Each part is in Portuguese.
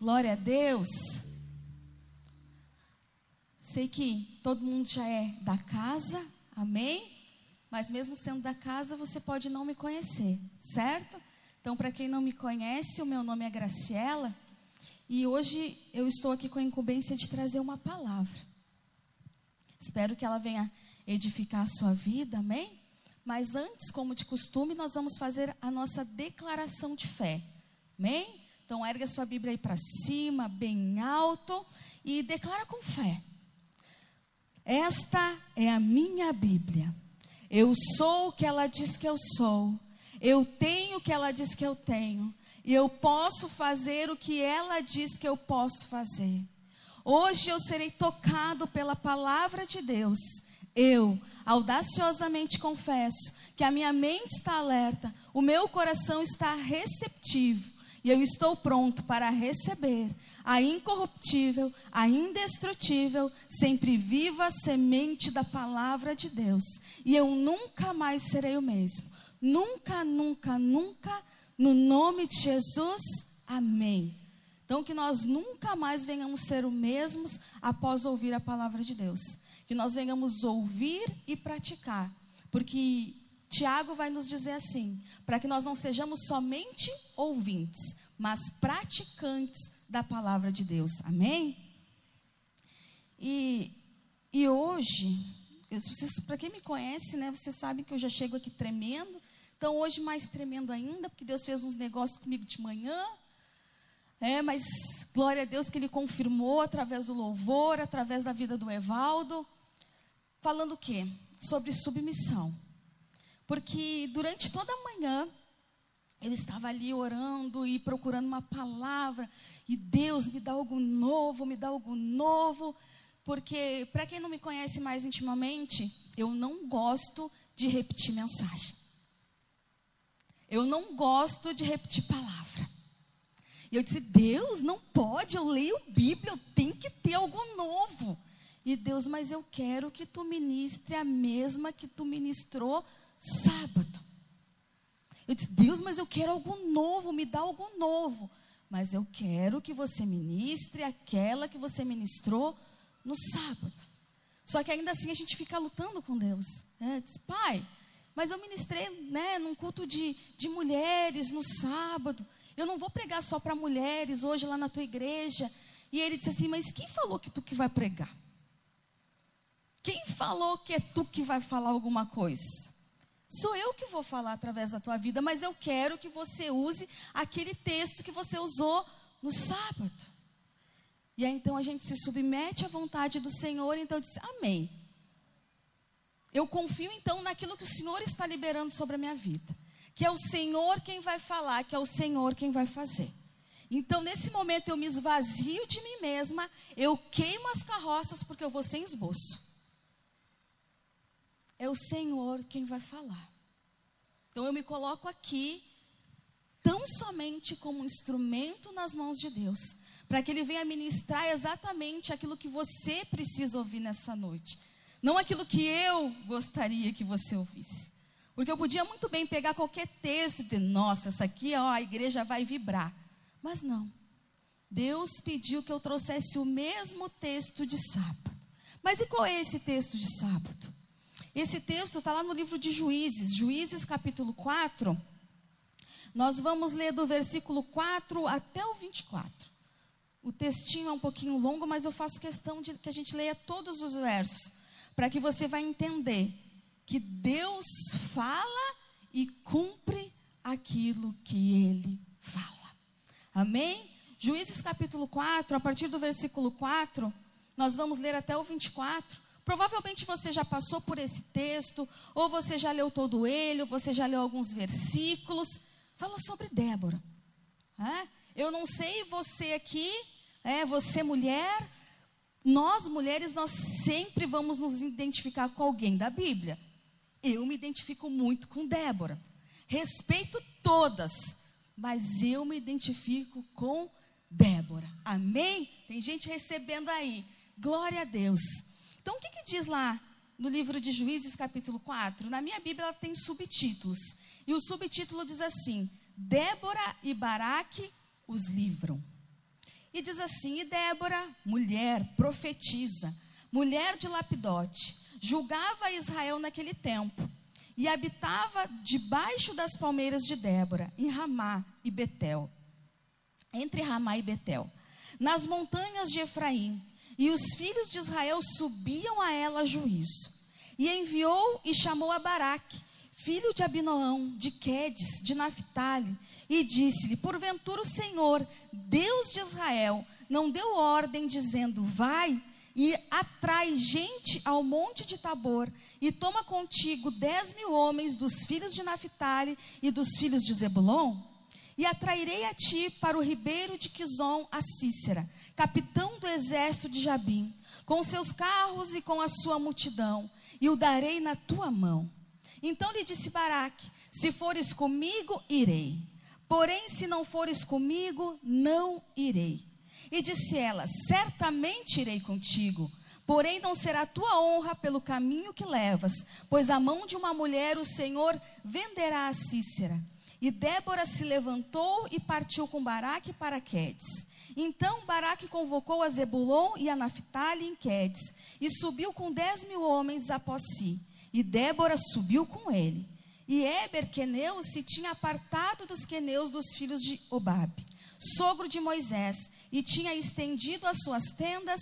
Glória a Deus. Sei que todo mundo já é da casa, amém? Mas mesmo sendo da casa, você pode não me conhecer, certo? Então, para quem não me conhece, o meu nome é Graciela e hoje eu estou aqui com a incumbência de trazer uma palavra. Espero que ela venha edificar a sua vida, amém? Mas antes, como de costume, nós vamos fazer a nossa declaração de fé, amém? Então, ergue a sua Bíblia aí para cima, bem alto, e declara com fé. Esta é a minha Bíblia. Eu sou o que ela diz que eu sou. Eu tenho o que ela diz que eu tenho. E eu posso fazer o que ela diz que eu posso fazer. Hoje eu serei tocado pela palavra de Deus. Eu audaciosamente confesso que a minha mente está alerta, o meu coração está receptivo e eu estou pronto para receber a incorruptível, a indestrutível, sempre viva semente da palavra de Deus. E eu nunca mais serei o mesmo. Nunca, nunca, nunca, no nome de Jesus. Amém. Então, que nós nunca mais venhamos ser os mesmos após ouvir a palavra de Deus. Que nós venhamos ouvir e praticar. Porque Tiago vai nos dizer assim: para que nós não sejamos somente ouvintes, mas praticantes da palavra de Deus. Amém? E, e hoje, para quem me conhece, né, você sabe que eu já chego aqui tremendo. Então, hoje mais tremendo ainda, porque Deus fez uns negócios comigo de manhã. É, mas glória a Deus que Ele confirmou através do louvor, através da vida do Evaldo. Falando o quê? Sobre submissão. Porque durante toda a manhã, eu estava ali orando e procurando uma palavra, e Deus me dá algo novo, me dá algo novo, porque, para quem não me conhece mais intimamente, eu não gosto de repetir mensagem. Eu não gosto de repetir palavra. E eu disse: Deus, não pode, eu leio Bíblia, eu tenho que ter algo novo. E Deus, mas eu quero que tu ministre a mesma que tu ministrou sábado. Eu disse, Deus, mas eu quero algo novo, me dá algo novo. Mas eu quero que você ministre aquela que você ministrou no sábado. Só que ainda assim a gente fica lutando com Deus. É, diz, pai, mas eu ministrei né, num culto de, de mulheres no sábado. Eu não vou pregar só para mulheres hoje lá na tua igreja. E ele disse assim: Mas quem falou que tu que vai pregar? Quem falou que é tu que vai falar alguma coisa? Sou eu que vou falar através da tua vida, mas eu quero que você use aquele texto que você usou no sábado. E aí então a gente se submete à vontade do Senhor, então diz: Amém. Eu confio então naquilo que o Senhor está liberando sobre a minha vida. Que é o Senhor quem vai falar, que é o Senhor quem vai fazer. Então, nesse momento, eu me esvazio de mim mesma, eu queimo as carroças, porque eu vou sem esboço é o Senhor quem vai falar. Então eu me coloco aqui tão somente como um instrumento nas mãos de Deus, para que Ele venha ministrar exatamente aquilo que você precisa ouvir nessa noite, não aquilo que eu gostaria que você ouvisse. Porque eu podia muito bem pegar qualquer texto e dizer, nossa, essa aqui ó, a igreja vai vibrar. Mas não. Deus pediu que eu trouxesse o mesmo texto de sábado. Mas e qual é esse texto de sábado? Esse texto está lá no livro de Juízes, Juízes capítulo 4. Nós vamos ler do versículo 4 até o 24. O textinho é um pouquinho longo, mas eu faço questão de que a gente leia todos os versos, para que você vai entender que Deus fala e cumpre aquilo que ele fala. Amém? Juízes capítulo 4, a partir do versículo 4, nós vamos ler até o 24. Provavelmente você já passou por esse texto, ou você já leu todo ele, ou você já leu alguns versículos. Fala sobre Débora. É? Eu não sei você aqui, é, você mulher, nós mulheres, nós sempre vamos nos identificar com alguém da Bíblia. Eu me identifico muito com Débora. Respeito todas, mas eu me identifico com Débora. Amém? Tem gente recebendo aí. Glória a Deus. Então, o que, que diz lá no livro de Juízes, capítulo 4? Na minha Bíblia ela tem subtítulos. E o subtítulo diz assim: Débora e Baraque os livram. E diz assim: E Débora, mulher, profetiza, mulher de Lapidote, julgava Israel naquele tempo e habitava debaixo das palmeiras de Débora, em Ramá e Betel. Entre Ramá e Betel, nas montanhas de Efraim, e os filhos de Israel subiam a ela a juízo. E enviou e chamou a Baraque, filho de Abinoão, de Quedes, de Naphtali, e disse-lhe: Porventura o Senhor, Deus de Israel, não deu ordem dizendo: Vai e atrai gente ao monte de Tabor, e toma contigo dez mil homens dos filhos de Naphtali e dos filhos de Zebulon? E atrairei a ti para o ribeiro de Quizon a Cícera, capitão do exército de Jabim, com seus carros e com a sua multidão, e o darei na tua mão. Então lhe disse Baraque: Se fores comigo, irei. Porém, se não fores comigo, não irei. E disse ela: Certamente irei contigo. Porém, não será tua honra pelo caminho que levas, pois a mão de uma mulher o Senhor venderá a Cícera. E Débora se levantou e partiu com Baraque para Quedes. Então Baraque convocou a Zebulon e a Naphtali em Quedes, e subiu com dez mil homens após si. E Débora subiu com ele. E Eber, queneu, se tinha apartado dos queneus dos filhos de Obabe, sogro de Moisés, e tinha estendido as suas tendas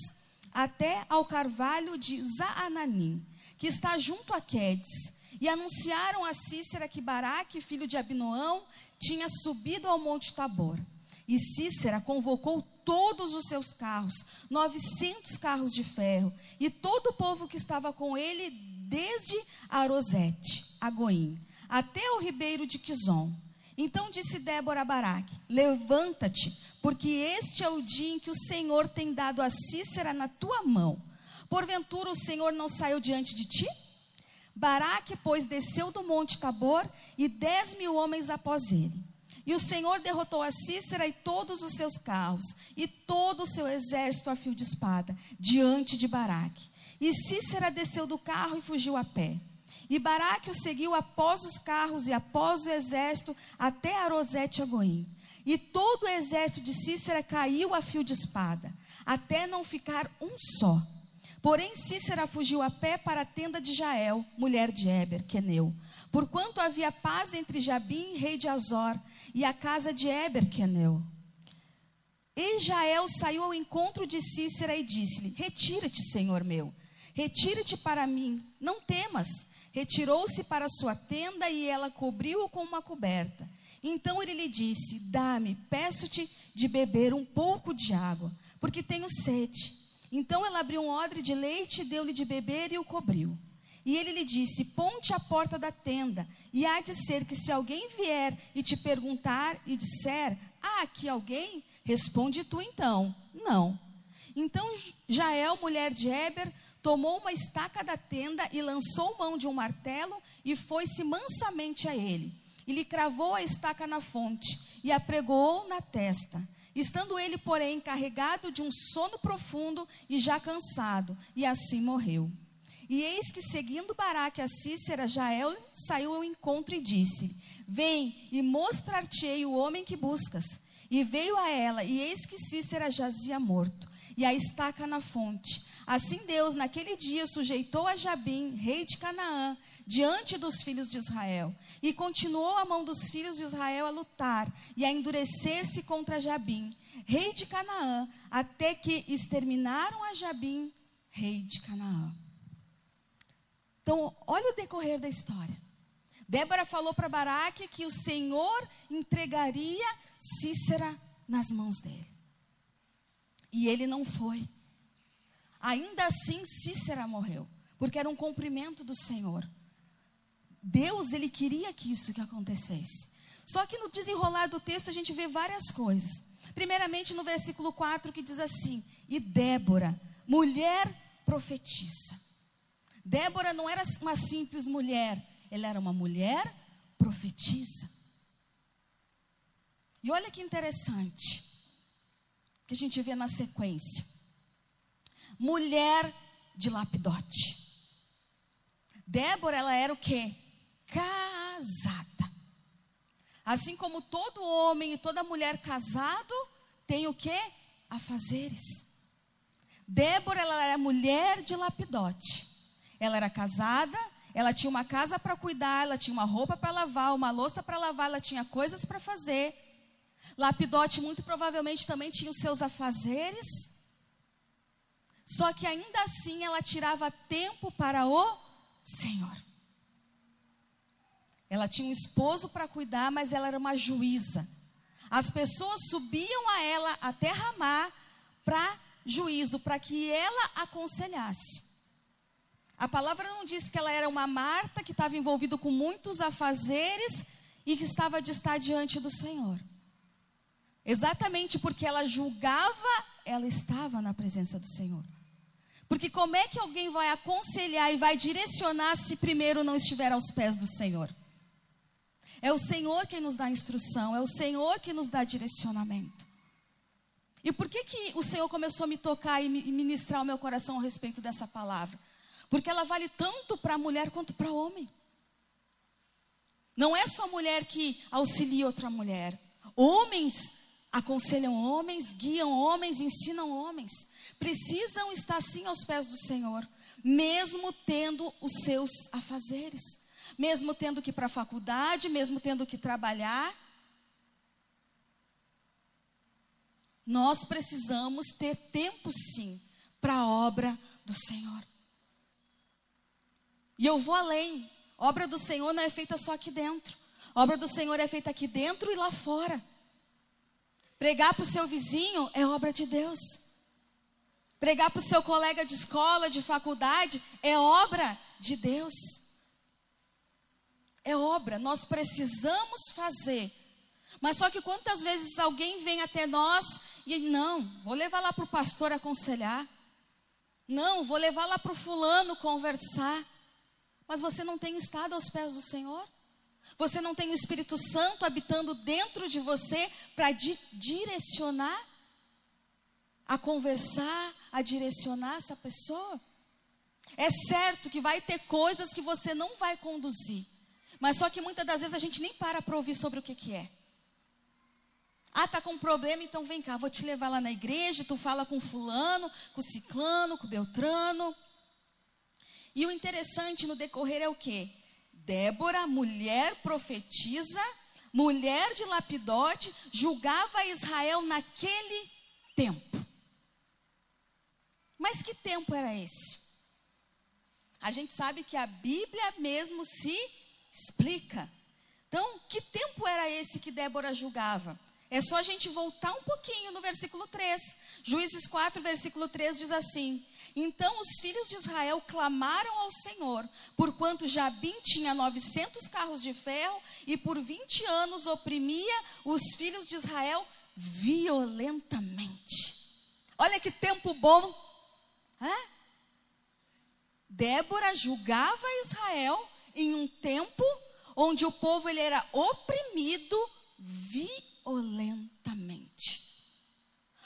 até ao carvalho de Zaananim, que está junto a Quedes. E anunciaram a Cícera que Baraque, filho de Abinoão, tinha subido ao monte Tabor. E Cícera convocou todos os seus carros, 900 carros de ferro, e todo o povo que estava com ele desde Arosete, a Goim, até o ribeiro de Quizon. Então disse Débora a Baraque: Levanta-te, porque este é o dia em que o Senhor tem dado a Cícera na tua mão. Porventura o Senhor não saiu diante de ti? Baraque, pois, desceu do monte Tabor e dez mil homens após ele. E o Senhor derrotou a Cícera e todos os seus carros, e todo o seu exército a fio de espada, diante de Baraque. E Cícera desceu do carro e fugiu a pé. E Baraque o seguiu após os carros e após o exército até Arosete Agoim. E todo o exército de Cícera caiu a fio de espada, até não ficar um só. Porém, Cícera fugiu a pé para a tenda de Jael, mulher de Eber, Queneu. Porquanto havia paz entre Jabim, rei de Azor, e a casa de Eber, Queneu. E Jael saiu ao encontro de Cícera e disse-lhe: Retira-te, senhor meu Retira-te para mim, não temas. Retirou-se para sua tenda e ela cobriu-o com uma coberta. Então ele lhe disse: Dá-me, peço-te de beber um pouco de água, porque tenho sede. Então ela abriu um odre de leite, deu-lhe de beber e o cobriu. E ele lhe disse: Ponte a porta da tenda, e há de ser que se alguém vier e te perguntar e disser: Há aqui alguém? Responde tu então: Não. Então Jael, mulher de Eber, tomou uma estaca da tenda e lançou mão de um martelo e foi-se mansamente a ele. E lhe cravou a estaca na fonte e a na testa. Estando ele, porém, carregado de um sono profundo e já cansado, e assim morreu. E eis que, seguindo Baraque a Cícera, Jael saiu ao encontro e disse: Vem e mostrar-te-ei o homem que buscas. E veio a ela, e eis que Cícera jazia morto e a estaca na fonte. Assim Deus, naquele dia, sujeitou a Jabim, rei de Canaã, diante dos filhos de Israel. E continuou a mão dos filhos de Israel a lutar e a endurecer-se contra Jabim, rei de Canaã, até que exterminaram a Jabim, rei de Canaã. Então, olha o decorrer da história. Débora falou para Baraque que o Senhor entregaria Cícera nas mãos dele. E ele não foi. Ainda assim, Cícera morreu, porque era um cumprimento do Senhor. Deus, ele queria que isso que acontecesse. Só que no desenrolar do texto a gente vê várias coisas. Primeiramente no versículo 4 que diz assim: "E Débora, mulher profetisa". Débora não era uma simples mulher, ela era uma mulher profetisa. E olha que interessante que a gente vê na sequência. Mulher de lapidote. Débora, ela era o quê? Casada. Assim como todo homem e toda mulher casado tem o quê? afazeres. Débora ela era mulher de Lapidote. Ela era casada, ela tinha uma casa para cuidar, ela tinha uma roupa para lavar, uma louça para lavar, ela tinha coisas para fazer. Lapidote muito provavelmente também tinha os seus afazeres. Só que ainda assim ela tirava tempo para o Senhor. Ela tinha um esposo para cuidar, mas ela era uma juíza. As pessoas subiam a ela até Ramá para juízo, para que ela aconselhasse. A palavra não diz que ela era uma Marta que estava envolvida com muitos afazeres e que estava de estar diante do Senhor. Exatamente porque ela julgava, ela estava na presença do Senhor. Porque como é que alguém vai aconselhar e vai direcionar se primeiro não estiver aos pés do Senhor? É o Senhor quem nos dá instrução, é o Senhor que nos dá direcionamento. E por que, que o Senhor começou a me tocar e ministrar o meu coração a respeito dessa palavra? Porque ela vale tanto para a mulher quanto para o homem. Não é só mulher que auxilia outra mulher. Homens aconselham homens, guiam homens, ensinam homens. Precisam estar sim aos pés do Senhor, mesmo tendo os seus afazeres mesmo tendo que ir para a faculdade, mesmo tendo que trabalhar. Nós precisamos ter tempo sim para a obra do Senhor. E eu vou além. obra do Senhor não é feita só aqui dentro. obra do Senhor é feita aqui dentro e lá fora. Pregar para o seu vizinho é obra de Deus. Pregar para o seu colega de escola, de faculdade, é obra de Deus é obra, nós precisamos fazer. Mas só que quantas vezes alguém vem até nós e não, vou levar lá para o pastor aconselhar. Não, vou levar lá para o fulano conversar. Mas você não tem estado aos pés do Senhor? Você não tem o Espírito Santo habitando dentro de você para di direcionar, a conversar, a direcionar essa pessoa? É certo que vai ter coisas que você não vai conduzir. Mas só que muitas das vezes a gente nem para para ouvir sobre o que, que é. Ah, tá com um problema, então vem cá, vou te levar lá na igreja, tu fala com fulano, com ciclano, com beltrano. E o interessante no decorrer é o quê? Débora, mulher profetiza, mulher de Lapidote, julgava Israel naquele tempo. Mas que tempo era esse? A gente sabe que a Bíblia mesmo se explica. Então, que tempo era esse que Débora julgava? É só a gente voltar um pouquinho no versículo 3. Juízes 4, versículo 3 diz assim: Então os filhos de Israel clamaram ao Senhor, porquanto Jabim tinha 900 carros de ferro e por 20 anos oprimia os filhos de Israel violentamente. Olha que tempo bom. Hã? Débora julgava Israel em um tempo onde o povo ele era oprimido violentamente.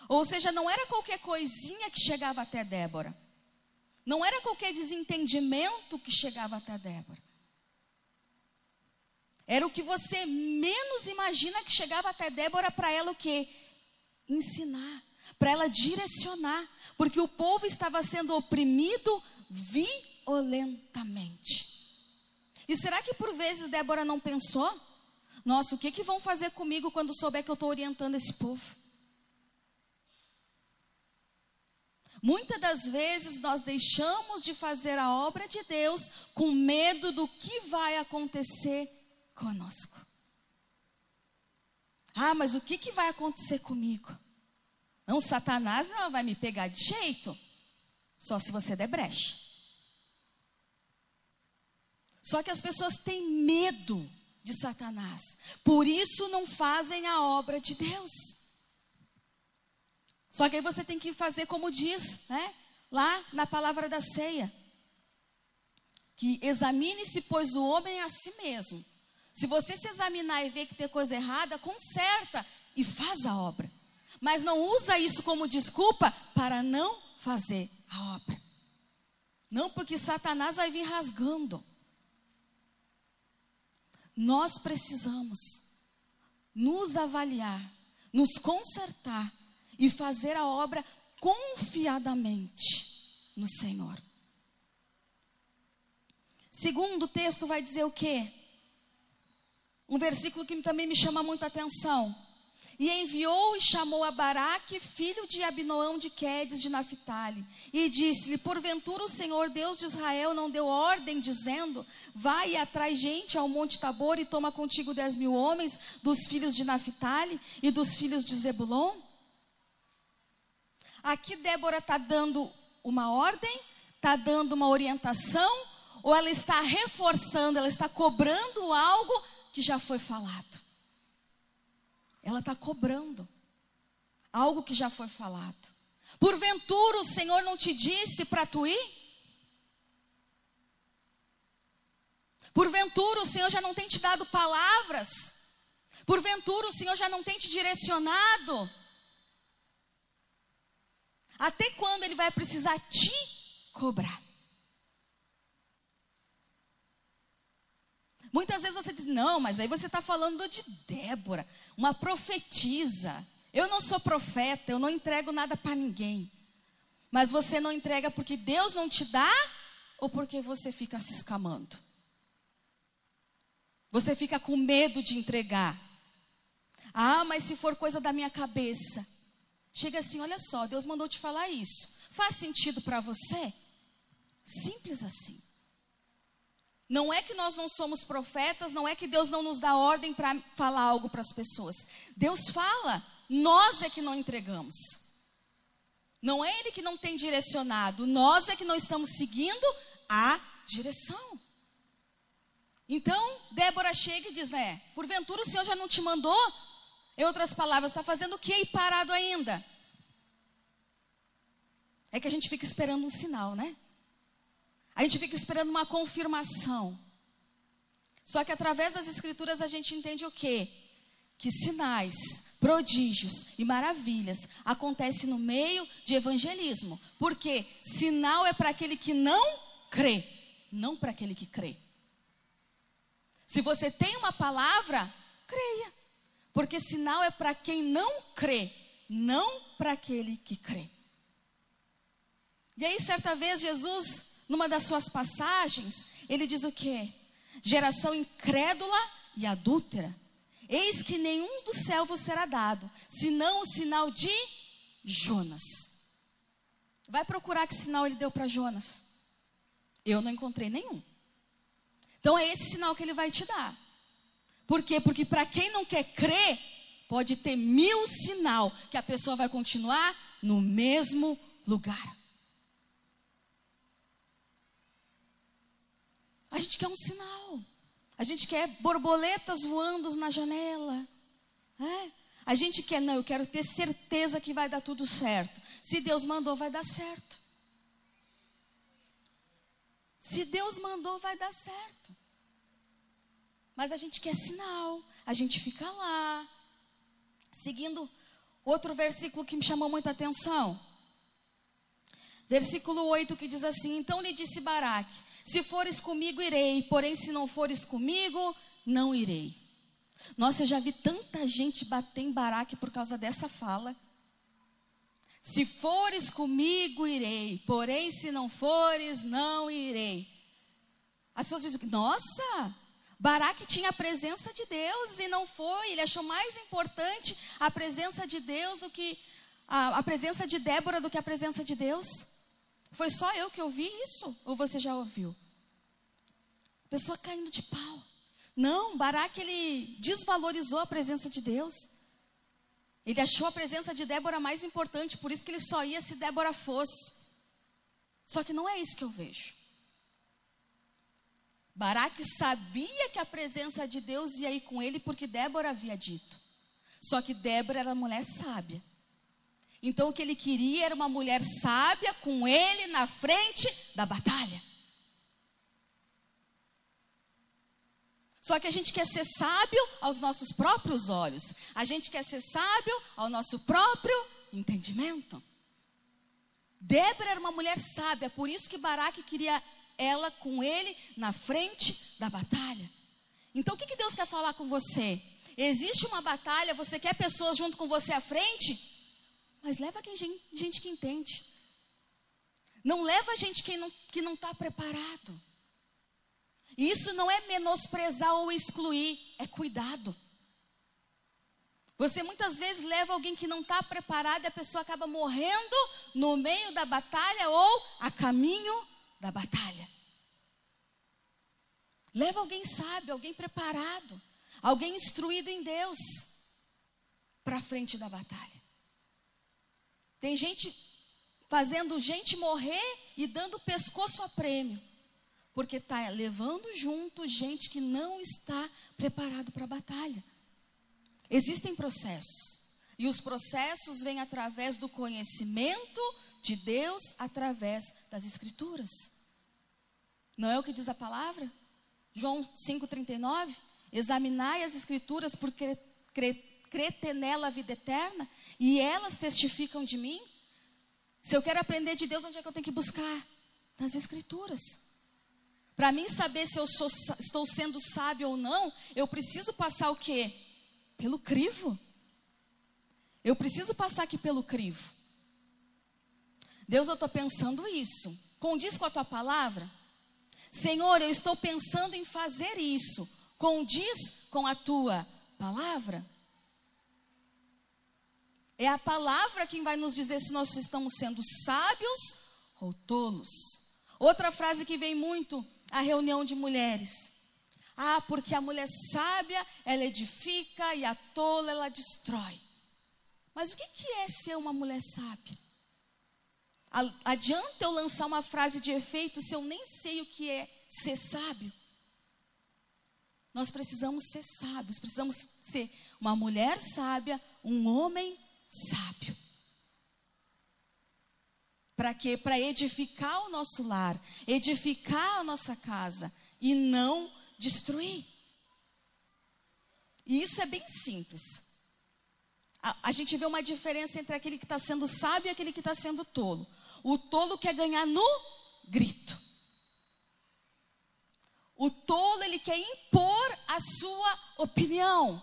Ou seja, não era qualquer coisinha que chegava até Débora. Não era qualquer desentendimento que chegava até Débora. Era o que você menos imagina que chegava até Débora para ela o quê? Ensinar, para ela direcionar, porque o povo estava sendo oprimido violentamente. E será que por vezes Débora não pensou? Nossa, o que, que vão fazer comigo quando souber que eu estou orientando esse povo? Muitas das vezes nós deixamos de fazer a obra de Deus com medo do que vai acontecer conosco. Ah, mas o que, que vai acontecer comigo? Não, Satanás não vai me pegar de jeito, só se você der brecha. Só que as pessoas têm medo de Satanás. Por isso não fazem a obra de Deus. Só que aí você tem que fazer como diz, né? Lá na palavra da ceia. Que examine-se, pois, o homem a si mesmo. Se você se examinar e ver que tem coisa errada, conserta e faz a obra. Mas não usa isso como desculpa para não fazer a obra. Não, porque Satanás vai vir rasgando. Nós precisamos nos avaliar, nos consertar e fazer a obra confiadamente no Senhor. Segundo o texto vai dizer o quê? Um versículo que também me chama muita atenção. E enviou e chamou a Baraque, filho de Abinoão de Quedes de Naphtali, e disse-lhe: Porventura o Senhor Deus de Israel não deu ordem, dizendo: Vai e atrai gente ao Monte Tabor e toma contigo dez mil homens dos filhos de Naphtali e dos filhos de Zebulon? Aqui Débora está dando uma ordem, está dando uma orientação, ou ela está reforçando, ela está cobrando algo que já foi falado. Ela está cobrando algo que já foi falado. Porventura o Senhor não te disse para tu ir? Porventura o Senhor já não tem te dado palavras? Porventura o Senhor já não tem te direcionado? Até quando ele vai precisar te cobrar? Muitas vezes você não, mas aí você está falando de Débora, uma profetisa. Eu não sou profeta, eu não entrego nada para ninguém. Mas você não entrega porque Deus não te dá ou porque você fica se escamando? Você fica com medo de entregar. Ah, mas se for coisa da minha cabeça. Chega assim, olha só, Deus mandou te falar isso. Faz sentido para você? Simples assim. Não é que nós não somos profetas, não é que Deus não nos dá ordem para falar algo para as pessoas. Deus fala, nós é que não entregamos. Não é Ele que não tem direcionado, nós é que não estamos seguindo a direção. Então, Débora chega e diz, né? Porventura o Senhor já não te mandou? Em outras palavras, está fazendo o que e parado ainda? É que a gente fica esperando um sinal, né? A gente fica esperando uma confirmação. Só que através das escrituras a gente entende o quê? Que sinais, prodígios e maravilhas acontecem no meio de evangelismo. Porque sinal é para aquele que não crê, não para aquele que crê. Se você tem uma palavra, creia. Porque sinal é para quem não crê, não para aquele que crê. E aí, certa vez, Jesus numa das suas passagens, ele diz o quê? Geração incrédula e adúltera. Eis que nenhum dos céus vos será dado, senão o sinal de Jonas. Vai procurar que sinal ele deu para Jonas. Eu não encontrei nenhum. Então é esse sinal que ele vai te dar. Por quê? Porque para quem não quer crer, pode ter mil sinal que a pessoa vai continuar no mesmo lugar. A gente quer um sinal. A gente quer borboletas voando na janela. É? A gente quer, não, eu quero ter certeza que vai dar tudo certo. Se Deus mandou, vai dar certo. Se Deus mandou, vai dar certo. Mas a gente quer sinal, a gente fica lá. Seguindo outro versículo que me chamou muita atenção. Versículo 8 que diz assim: Então lhe disse Baraque: Se fores comigo, irei, porém, se não fores comigo, não irei. Nossa, eu já vi tanta gente bater em Baraque por causa dessa fala. Se fores comigo, irei, porém, se não fores, não irei. As pessoas dizem: Nossa, Baraque tinha a presença de Deus e não foi. Ele achou mais importante a presença de Deus do que a, a presença de Débora do que a presença de Deus. Foi só eu que ouvi isso? Ou você já ouviu? Pessoa caindo de pau. Não, Baraque ele desvalorizou a presença de Deus. Ele achou a presença de Débora mais importante, por isso que ele só ia se Débora fosse. Só que não é isso que eu vejo. Baraque sabia que a presença de Deus ia ir com ele porque Débora havia dito. Só que Débora era mulher sábia. Então o que ele queria era uma mulher sábia com ele na frente da batalha. Só que a gente quer ser sábio aos nossos próprios olhos. A gente quer ser sábio ao nosso próprio entendimento. Débora era uma mulher sábia, por isso que Baraque queria ela com ele na frente da batalha. Então o que, que Deus quer falar com você? Existe uma batalha, você quer pessoas junto com você à frente? Mas leva quem, gente que entende. Não leva gente que não está que não tá preparado. Isso não é menosprezar ou excluir, é cuidado. Você muitas vezes leva alguém que não está preparado e a pessoa acaba morrendo no meio da batalha ou a caminho da batalha. Leva alguém sábio, alguém preparado, alguém instruído em Deus para frente da batalha. Tem gente fazendo gente morrer e dando pescoço a prêmio, porque está levando junto gente que não está preparado para a batalha. Existem processos, e os processos vêm através do conhecimento de Deus, através das Escrituras. Não é o que diz a palavra? João 5,39? Examinai as Escrituras porque crê ter nela a vida eterna, e elas testificam de mim. Se eu quero aprender de Deus, onde é que eu tenho que buscar? Nas Escrituras. Para mim saber se eu sou, estou sendo sábio ou não, eu preciso passar o quê? Pelo crivo. Eu preciso passar aqui pelo crivo. Deus, eu estou pensando isso. Condiz com a tua palavra? Senhor, eu estou pensando em fazer isso. Condiz com a tua palavra? É a palavra quem vai nos dizer se nós estamos sendo sábios ou tolos. Outra frase que vem muito à reunião de mulheres. Ah, porque a mulher sábia, ela edifica e a tola, ela destrói. Mas o que é ser uma mulher sábia? Adianta eu lançar uma frase de efeito se eu nem sei o que é ser sábio? Nós precisamos ser sábios, precisamos ser uma mulher sábia, um homem sábio. Para quê? Para edificar o nosso lar, edificar a nossa casa e não destruir. E isso é bem simples. A, a gente vê uma diferença entre aquele que está sendo sábio e aquele que está sendo tolo. O tolo quer ganhar no grito. O tolo, ele quer impor a sua opinião.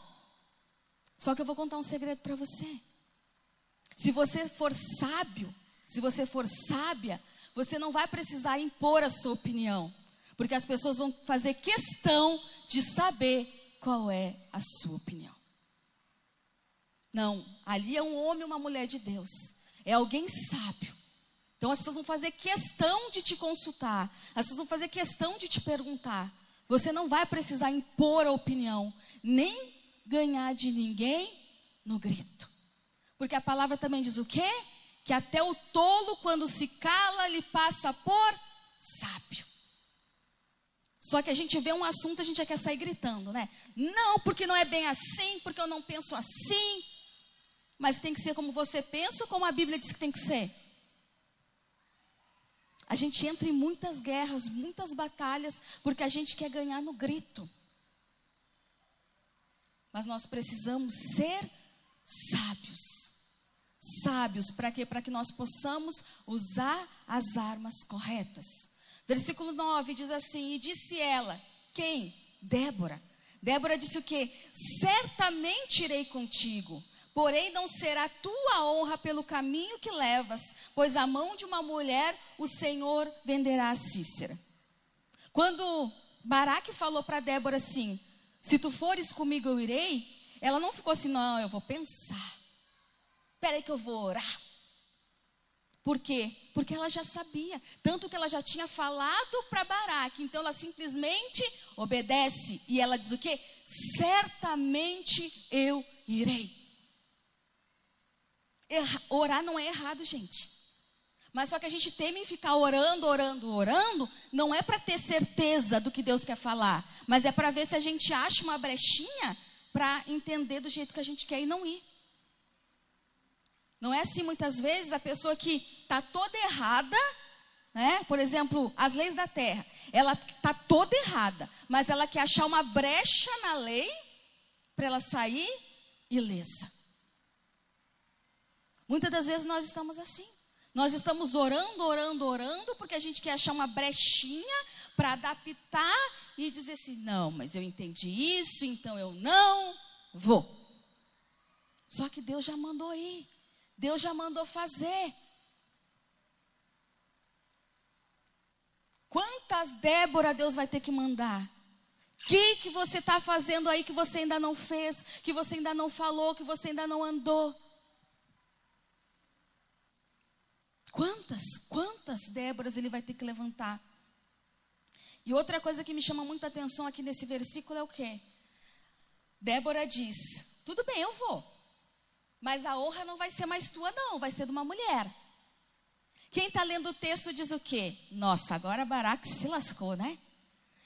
Só que eu vou contar um segredo para você. Se você for sábio, se você for sábia, você não vai precisar impor a sua opinião, porque as pessoas vão fazer questão de saber qual é a sua opinião. Não, ali é um homem ou uma mulher de Deus, é alguém sábio. Então as pessoas vão fazer questão de te consultar, as pessoas vão fazer questão de te perguntar. Você não vai precisar impor a opinião, nem ganhar de ninguém no grito. Porque a palavra também diz o quê? Que até o tolo, quando se cala, lhe passa por sábio. Só que a gente vê um assunto, a gente já quer sair gritando, né? Não, porque não é bem assim, porque eu não penso assim. Mas tem que ser como você pensa ou como a Bíblia diz que tem que ser? A gente entra em muitas guerras, muitas batalhas, porque a gente quer ganhar no grito. Mas nós precisamos ser sábios sábios, para quê? Para que nós possamos usar as armas corretas. Versículo 9 diz assim: E disse ela, quem? Débora. Débora disse o quê? Certamente irei contigo, porém não será tua honra pelo caminho que levas, pois a mão de uma mulher o Senhor venderá a Cícera. Quando Baraque falou para Débora assim: Se tu fores comigo, eu irei. Ela não ficou assim, não, eu vou pensar. Espera aí que eu vou orar. Por quê? Porque ela já sabia. Tanto que ela já tinha falado para Baraque. Então ela simplesmente obedece. E ela diz o quê? Certamente eu irei. Erra, orar não é errado, gente. Mas só que a gente teme em ficar orando, orando, orando, não é para ter certeza do que Deus quer falar, mas é para ver se a gente acha uma brechinha para entender do jeito que a gente quer e não ir. Não é assim muitas vezes a pessoa que está toda errada, né? Por exemplo, as leis da terra, ela está toda errada, mas ela quer achar uma brecha na lei para ela sair ilesa. Muitas das vezes nós estamos assim. Nós estamos orando, orando, orando, porque a gente quer achar uma brechinha para adaptar e dizer assim: não, mas eu entendi isso, então eu não vou. Só que Deus já mandou ir. Deus já mandou fazer. Quantas Débora Deus vai ter que mandar? O que, que você está fazendo aí que você ainda não fez, que você ainda não falou, que você ainda não andou? Quantas, quantas Déboras ele vai ter que levantar? E outra coisa que me chama muita atenção aqui nesse versículo é o quê? Débora diz: Tudo bem, eu vou. Mas a honra não vai ser mais tua, não, vai ser de uma mulher. Quem está lendo o texto diz o quê? Nossa, agora Baraque se lascou, né?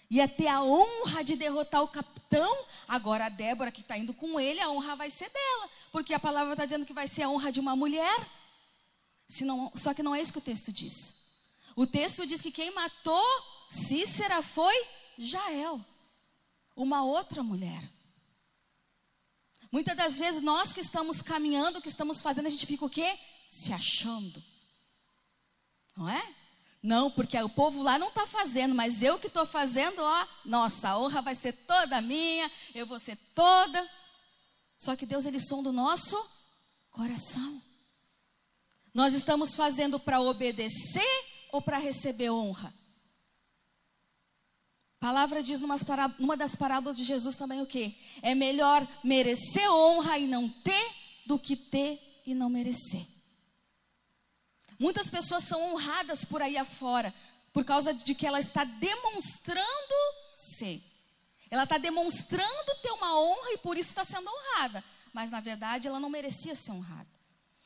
Ia ter a honra de derrotar o capitão, agora a Débora que está indo com ele, a honra vai ser dela. Porque a palavra está dizendo que vai ser a honra de uma mulher. Só que não é isso que o texto diz. O texto diz que quem matou Cícera foi Jael, uma outra mulher. Muitas das vezes nós que estamos caminhando, que estamos fazendo, a gente fica o quê? Se achando. Não é? Não, porque o povo lá não está fazendo, mas eu que estou fazendo, ó, nossa, a honra vai ser toda minha, eu vou ser toda. Só que Deus, ele sonda o nosso coração. Nós estamos fazendo para obedecer ou para receber honra? Palavra diz numa das parábolas de Jesus também o quê? É melhor merecer honra e não ter do que ter e não merecer. Muitas pessoas são honradas por aí afora por causa de que ela está demonstrando ser. Ela está demonstrando ter uma honra e por isso está sendo honrada. Mas na verdade ela não merecia ser honrada.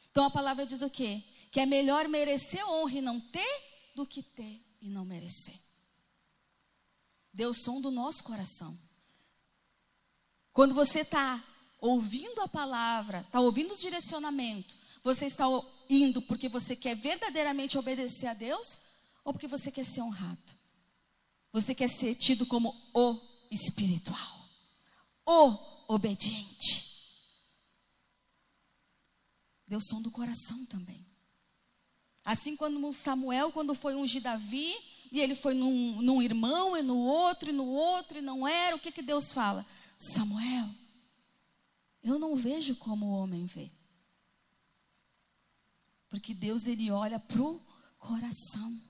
Então a palavra diz o quê? Que é melhor merecer honra e não ter do que ter e não merecer. Deus som do nosso coração. Quando você está ouvindo a palavra, está ouvindo os direcionamentos, você está indo porque você quer verdadeiramente obedecer a Deus ou porque você quer ser honrado? Você quer ser tido como o espiritual, o obediente. Deus som do coração também. Assim como Samuel, quando foi ungir Davi, e ele foi num, num irmão, e no outro, e no outro, e não era. O que, que Deus fala? Samuel, eu não vejo como o homem vê. Porque Deus, ele olha para o coração.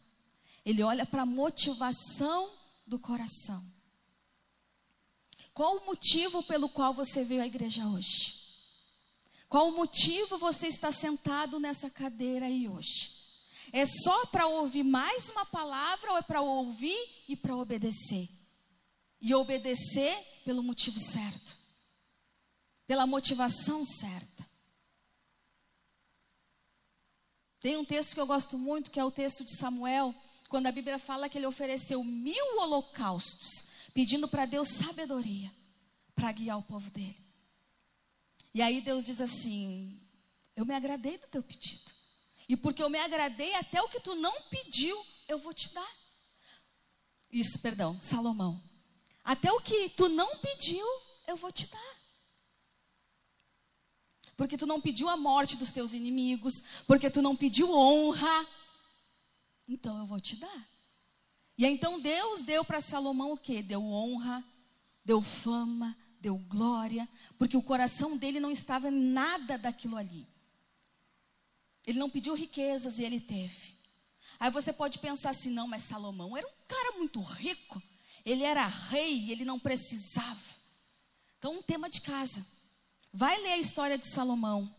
Ele olha para a motivação do coração. Qual o motivo pelo qual você veio à igreja hoje? Qual o motivo você está sentado nessa cadeira aí hoje? É só para ouvir mais uma palavra ou é para ouvir e para obedecer? E obedecer pelo motivo certo, pela motivação certa. Tem um texto que eu gosto muito, que é o texto de Samuel, quando a Bíblia fala que ele ofereceu mil holocaustos, pedindo para Deus sabedoria para guiar o povo dele. E aí Deus diz assim: Eu me agradei do teu pedido. E porque eu me agradei, até o que tu não pediu, eu vou te dar. Isso, perdão, Salomão. Até o que tu não pediu, eu vou te dar. Porque tu não pediu a morte dos teus inimigos, porque tu não pediu honra, então eu vou te dar. E então Deus deu para Salomão o que? Deu honra, deu fama, deu glória, porque o coração dele não estava em nada daquilo ali. Ele não pediu riquezas e ele teve. Aí você pode pensar assim: não, mas Salomão era um cara muito rico. Ele era rei e ele não precisava. Então, um tema de casa. Vai ler a história de Salomão.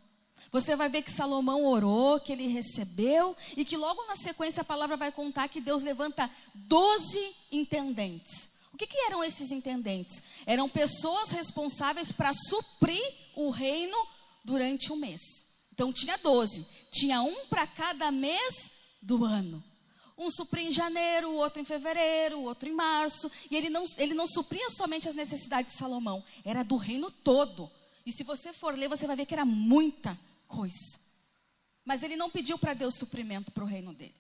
Você vai ver que Salomão orou, que ele recebeu, e que logo na sequência a palavra vai contar que Deus levanta doze intendentes. O que, que eram esses intendentes? Eram pessoas responsáveis para suprir o reino durante o mês. Então tinha 12. Tinha um para cada mês do ano. Um supria em janeiro, outro em fevereiro, outro em março. E ele não, ele não supria somente as necessidades de Salomão, era do reino todo. E se você for ler, você vai ver que era muita coisa. Mas ele não pediu para Deus suprimento para o reino dele.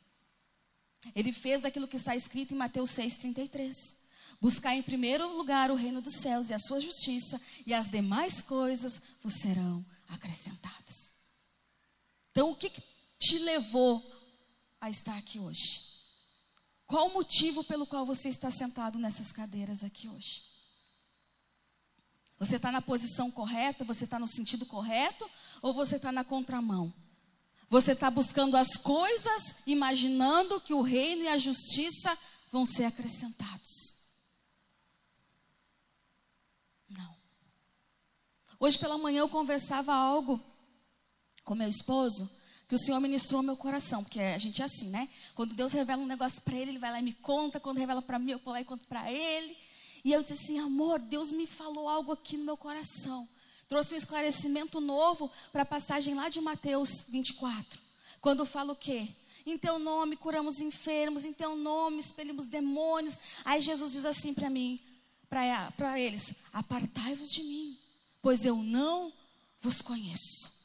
Ele fez daquilo que está escrito em Mateus 6,33. Buscar em primeiro lugar o reino dos céus e a sua justiça, e as demais coisas vos serão acrescentadas. Então, o que, que te levou a estar aqui hoje? Qual o motivo pelo qual você está sentado nessas cadeiras aqui hoje? Você está na posição correta? Você está no sentido correto? Ou você está na contramão? Você está buscando as coisas, imaginando que o reino e a justiça vão ser acrescentados. Não. Hoje pela manhã eu conversava algo com meu esposo, que o Senhor ministrou meu coração, porque a gente é assim, né? Quando Deus revela um negócio para ele, ele vai lá e me conta, quando revela para mim, eu vou lá e conto para ele. E eu disse assim: amor, Deus me falou algo aqui no meu coração. Trouxe um esclarecimento novo para a passagem lá de Mateus 24. Quando fala o quê? Em teu nome curamos enfermos, em teu nome expelimos demônios. Aí Jesus diz assim para mim, para eles: Apartai-vos de mim, pois eu não vos conheço.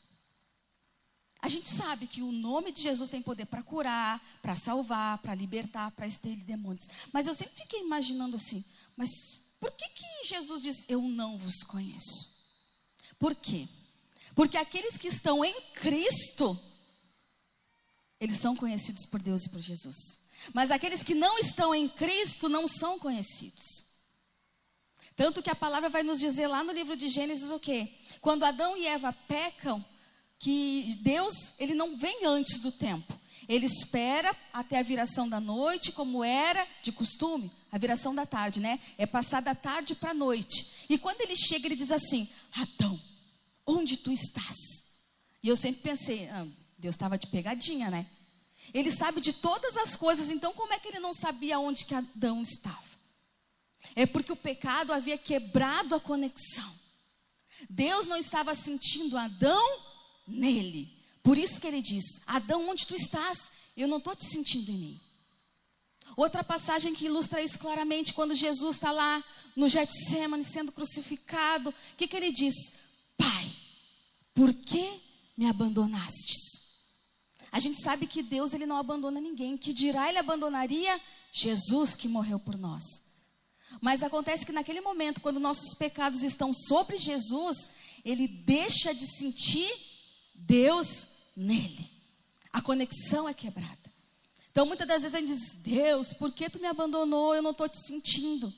A gente sabe que o nome de Jesus tem poder para curar, para salvar, para libertar, para expelir demônios. Mas eu sempre fiquei imaginando assim: mas por que, que Jesus diz, eu não vos conheço? Por quê? Porque aqueles que estão em Cristo, eles são conhecidos por Deus e por Jesus. Mas aqueles que não estão em Cristo não são conhecidos. Tanto que a palavra vai nos dizer lá no livro de Gênesis o quê? Quando Adão e Eva pecam, que Deus, ele não vem antes do tempo. Ele espera até a viração da noite, como era de costume, a viração da tarde, né? É passar da tarde para a noite. E quando ele chega, ele diz assim: Adão, onde tu estás? E eu sempre pensei, ah, Deus estava de pegadinha, né? Ele sabe de todas as coisas, então como é que ele não sabia onde que Adão estava? É porque o pecado havia quebrado a conexão. Deus não estava sentindo Adão nele. Por isso que ele diz: Adão, onde tu estás? Eu não estou te sentindo em mim. Outra passagem que ilustra isso claramente, quando Jesus está lá no Getsemane sendo crucificado, o que, que ele diz? Pai, por que me abandonastes? A gente sabe que Deus ele não abandona ninguém, que dirá ele abandonaria Jesus que morreu por nós. Mas acontece que naquele momento, quando nossos pecados estão sobre Jesus, ele deixa de sentir Deus nele. A conexão é quebrada. Então, muitas das vezes a gente diz: Deus, por que tu me abandonou? Eu não estou te sentindo.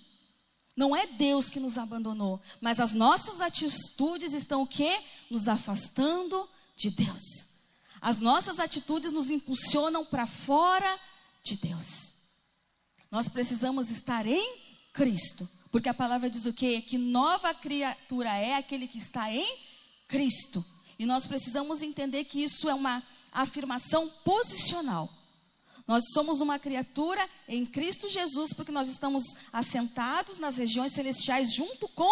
Não é Deus que nos abandonou, mas as nossas atitudes estão o quê? Nos afastando de Deus. As nossas atitudes nos impulsionam para fora de Deus. Nós precisamos estar em Cristo, porque a palavra diz o quê? Que nova criatura é aquele que está em Cristo. E nós precisamos entender que isso é uma afirmação posicional. Nós somos uma criatura em Cristo Jesus, porque nós estamos assentados nas regiões celestiais junto com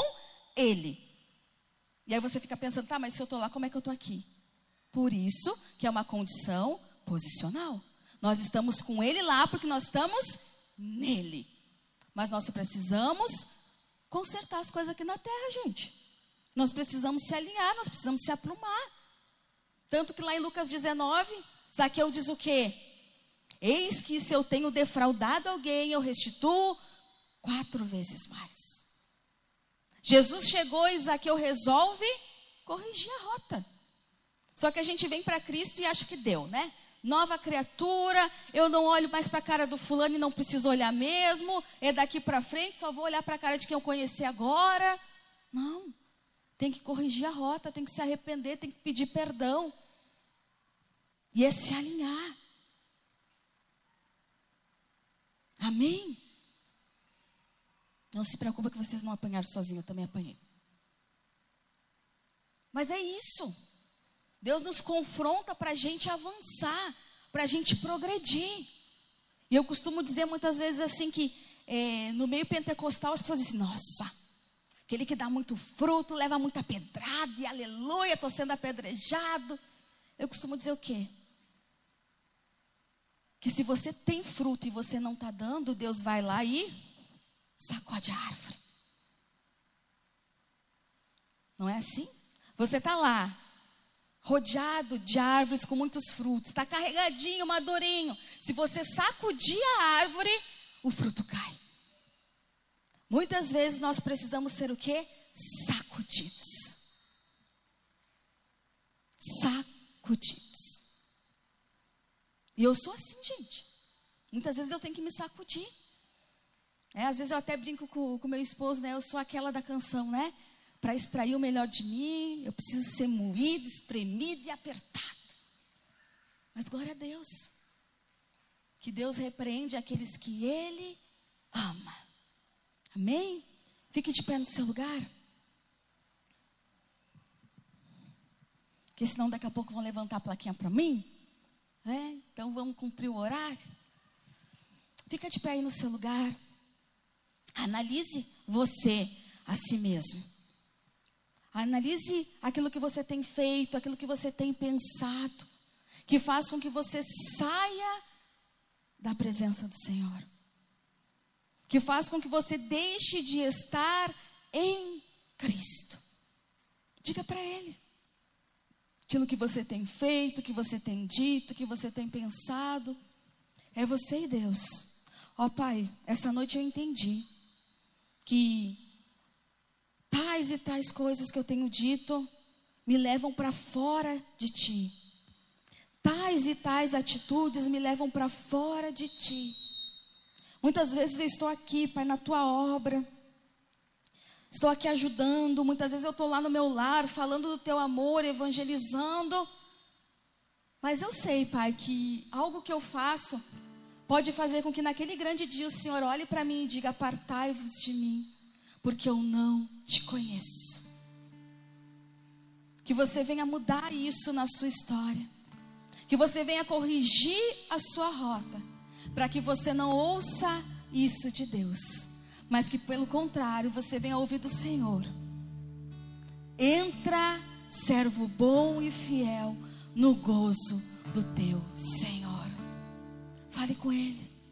Ele. E aí você fica pensando, tá, mas se eu estou lá, como é que eu estou aqui? Por isso que é uma condição posicional. Nós estamos com Ele lá porque nós estamos nele. Mas nós precisamos consertar as coisas aqui na terra, gente. Nós precisamos se alinhar, nós precisamos se aprumar. Tanto que lá em Lucas 19, Zaqueu diz o quê? Eis que se eu tenho defraudado alguém, eu restituo quatro vezes mais. Jesus chegou e Zaqueu resolve corrigir a rota. Só que a gente vem para Cristo e acha que deu, né? Nova criatura, eu não olho mais para a cara do fulano e não preciso olhar mesmo, é daqui para frente, só vou olhar para a cara de quem eu conheci agora. Não. Tem que corrigir a rota, tem que se arrepender, tem que pedir perdão. E é se alinhar. Amém? Não se preocupa que vocês não apanharam sozinhos, eu também apanhei. Mas é isso. Deus nos confronta para a gente avançar, para a gente progredir. E eu costumo dizer muitas vezes assim que é, no meio pentecostal as pessoas dizem, nossa, aquele que dá muito fruto, leva muita pedrada, e aleluia, estou sendo apedrejado. Eu costumo dizer o quê? Que se você tem fruto e você não está dando, Deus vai lá e sacode a árvore. Não é assim? Você está lá, rodeado de árvores com muitos frutos, está carregadinho, madurinho. Se você sacudir a árvore, o fruto cai. Muitas vezes nós precisamos ser o quê? Sacudidos. Sacudidos. E eu sou assim, gente. Muitas vezes eu tenho que me sacudir. É, às vezes eu até brinco com o meu esposo, né? Eu sou aquela da canção, né? Para extrair o melhor de mim, eu preciso ser moído, espremido e apertado. Mas glória a Deus. Que Deus repreende aqueles que Ele ama. Amém? Fique de pé no seu lugar. Porque senão daqui a pouco vão levantar a plaquinha para mim. É? Então vamos cumprir o horário. Fica de pé aí no seu lugar. Analise você a si mesmo. Analise aquilo que você tem feito, aquilo que você tem pensado, que faz com que você saia da presença do Senhor. Que faz com que você deixe de estar em Cristo. Diga para Ele. Aquilo que você tem feito, que você tem dito, que você tem pensado, é você e Deus. Ó oh, Pai, essa noite eu entendi que tais e tais coisas que eu tenho dito me levam para fora de ti. Tais e tais atitudes me levam para fora de ti. Muitas vezes eu estou aqui, Pai, na tua obra. Estou aqui ajudando. Muitas vezes eu estou lá no meu lar, falando do teu amor, evangelizando. Mas eu sei, Pai, que algo que eu faço pode fazer com que naquele grande dia o Senhor olhe para mim e diga: Apartai-vos de mim, porque eu não te conheço. Que você venha mudar isso na sua história. Que você venha corrigir a sua rota. Para que você não ouça isso de Deus. Mas que pelo contrário você venha ouvir do Senhor. Entra, servo bom e fiel, no gozo do teu Senhor. Fale com Ele.